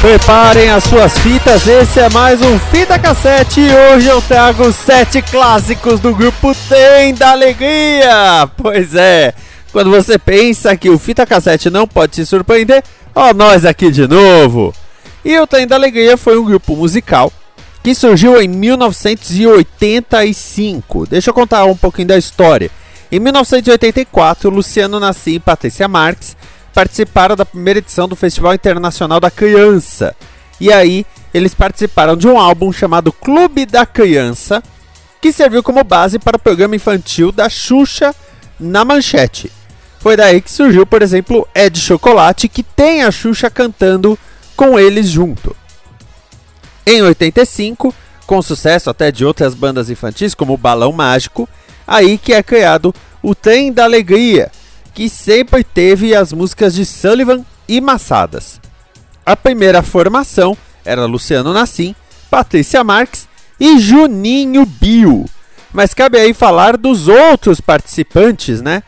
Preparem as suas fitas, esse é mais um Fita Cassete e hoje eu trago sete clássicos do grupo Tem da Alegria. Pois é, quando você pensa que o Fita Cassete não pode te surpreender, ó nós aqui de novo. E o Tem da Alegria foi um grupo musical que surgiu em 1985. Deixa eu contar um pouquinho da história. Em 1984, Luciano Nassim e Patrícia Marques participaram da primeira edição do Festival Internacional da Criança. E aí, eles participaram de um álbum chamado Clube da Criança, que serviu como base para o programa infantil da Xuxa na Manchete. Foi daí que surgiu, por exemplo, Ed Chocolate, que tem a Xuxa cantando com eles junto. Em 85, com sucesso até de outras bandas infantis, como Balão Mágico, aí que é criado o Trem da Alegria, que sempre teve as músicas de Sullivan e Massadas. A primeira formação era Luciano Nassim, Patrícia Marques e Juninho Bio. Mas cabe aí falar dos outros participantes, né?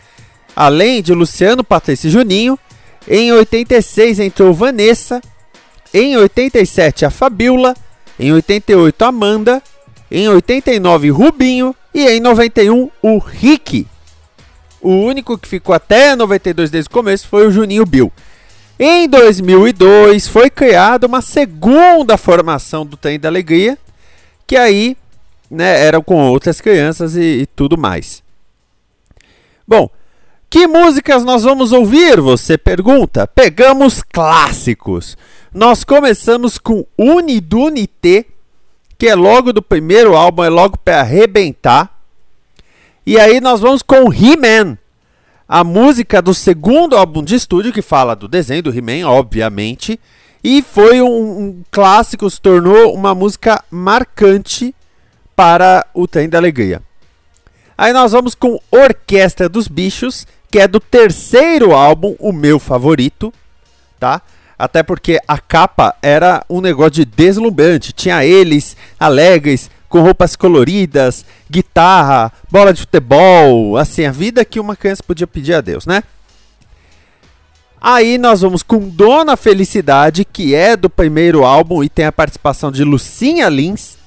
Além de Luciano, Patrícia e Juninho, em 86 entrou Vanessa, em 87 a Fabiola, em 88 Amanda, em 89 Rubinho e em 91 o Rick. O único que ficou até 92 desde o começo foi o Juninho Bill. Em 2002 foi criada uma segunda formação do Trem da Alegria, que aí né, eram com outras crianças e, e tudo mais. Bom, que músicas nós vamos ouvir? Você pergunta. Pegamos clássicos. Nós começamos com Unidunité, que é logo do primeiro álbum, é logo para arrebentar. E aí nós vamos com He-Man, a música do segundo álbum de estúdio que fala do desenho do He-Man, obviamente, e foi um, um, clássico, se tornou uma música marcante para o Trem da Alegria. Aí nós vamos com Orquestra dos Bichos, que é do terceiro álbum, o meu favorito, tá? Até porque a capa era um negócio de deslumbrante, tinha eles alegres, com roupas coloridas, guitarra, bola de futebol, assim, a vida que uma criança podia pedir a Deus, né? Aí nós vamos com Dona Felicidade, que é do primeiro álbum e tem a participação de Lucinha Lins.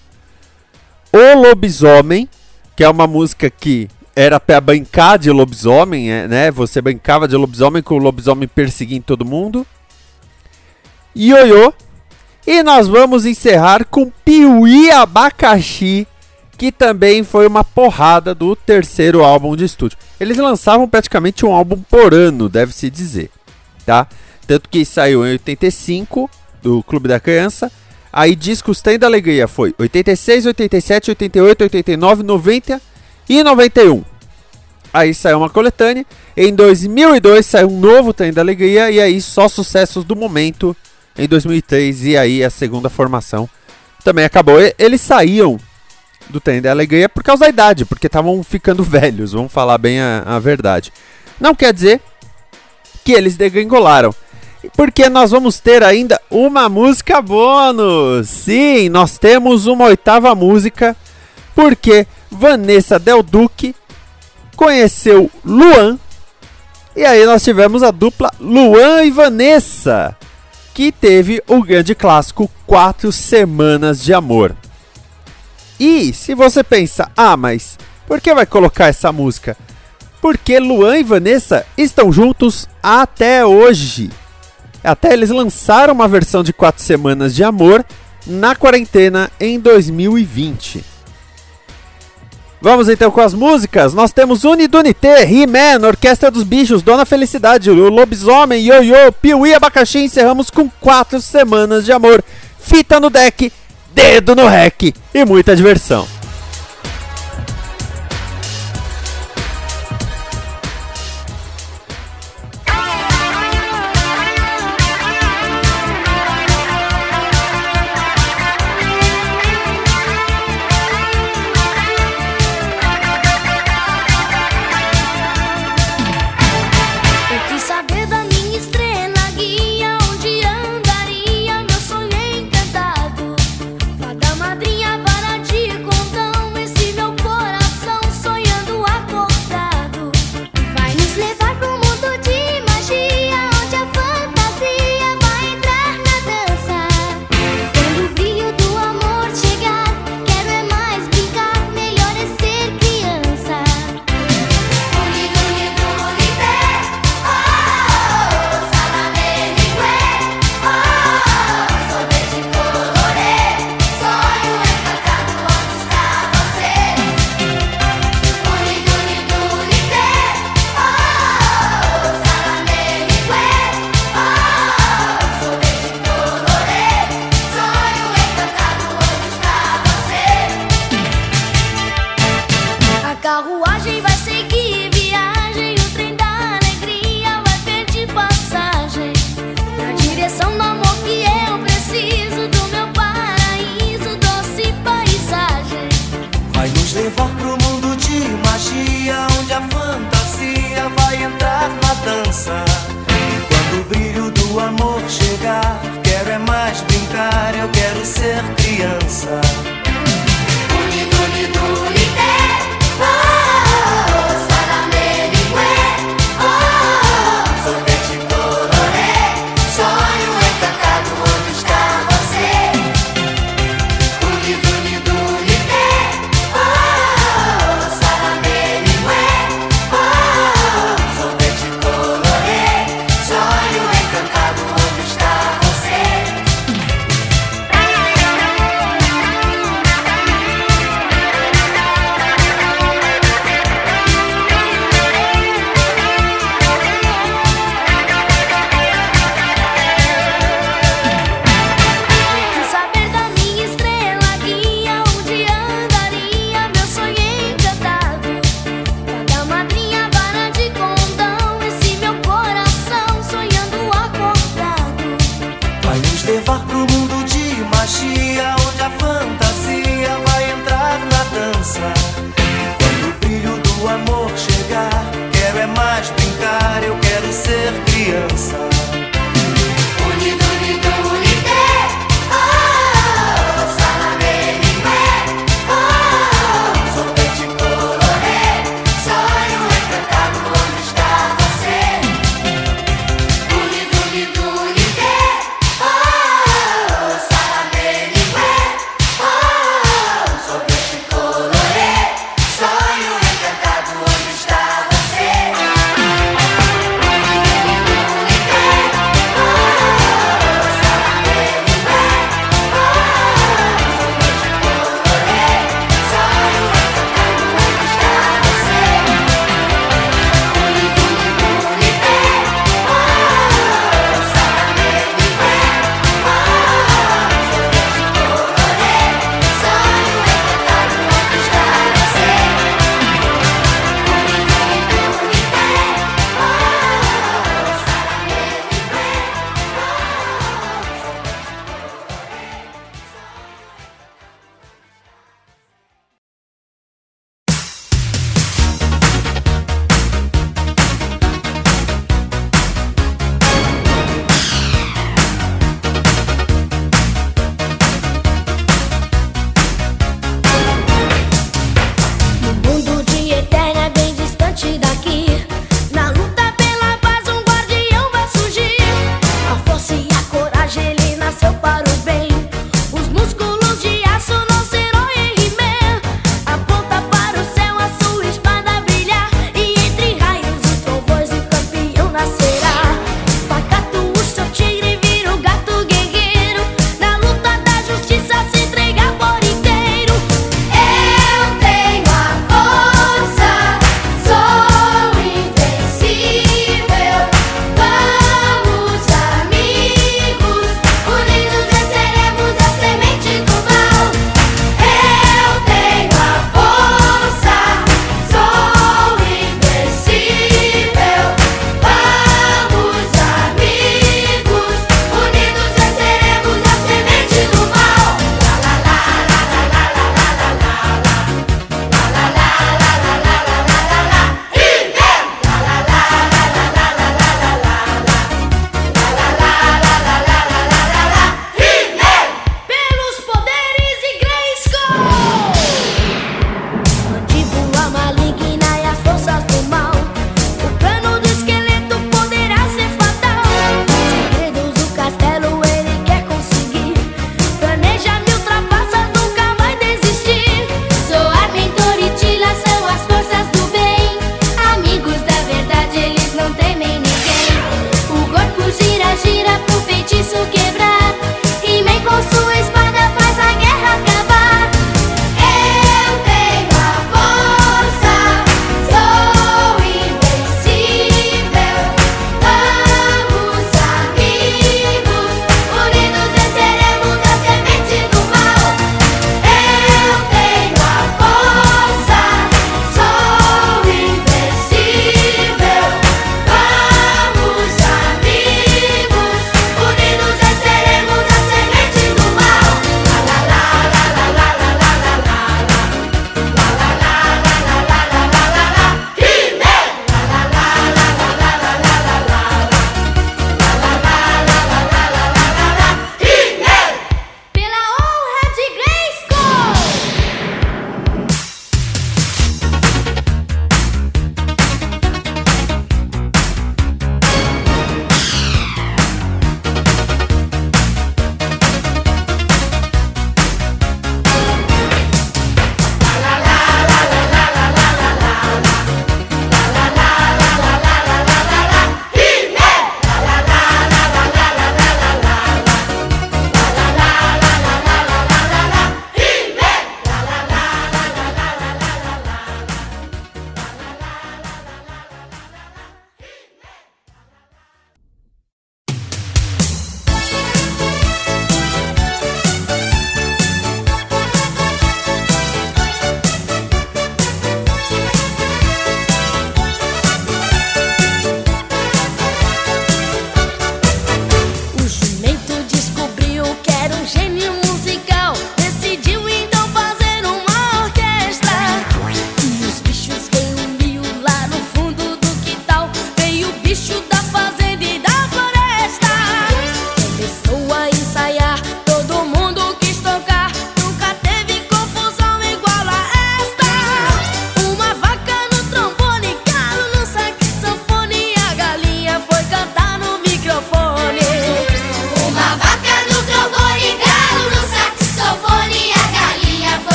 O Lobisomem, que é uma música que era para brincar de lobisomem, é, né? Você brincava de lobisomem com o lobisomem perseguindo todo mundo. Ioiô, e nós vamos encerrar com Piuí Abacaxi, que também foi uma porrada do terceiro álbum de estúdio. Eles lançavam praticamente um álbum por ano, deve-se dizer, tá? Tanto que saiu em 85, do Clube da Criança. Aí discos Tem da Alegria foi 86, 87, 88, 89, 90 e 91. Aí saiu uma coletânea. Em 2002 saiu um novo Tem da Alegria e aí só sucessos do momento em 2003 e aí a segunda formação também acabou. Eles saíam do trem da alegria por causa da idade, porque estavam ficando velhos, vamos falar bem a, a, verdade. Não quer dizer que eles degringolaram, porque nós vamos ter ainda uma música bônus. Sim, nós temos uma oitava música, porque Vanessa Del Duque conheceu Luan. E aí nós tivemos a dupla Luan e Vanessa que teve o grande clássico Quatro Semanas de Amor. E se você pensa, ah, mas por que vai colocar essa música? Porque Luan e Vanessa estão juntos até hoje. Até eles lançaram uma versão de Quatro Semanas de Amor na quarentena em 2020. Vamos então com as músicas. Nós temos Unidunité, He-Man, Orquestra dos Bichos, Dona Felicidade, o Lobisomem, Yo-Yo, Piuí, Abacaxi. Encerramos com quatro semanas de amor. Fita no deck, dedo no rec e muita diversão.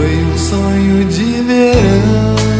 Foi um sonho de verão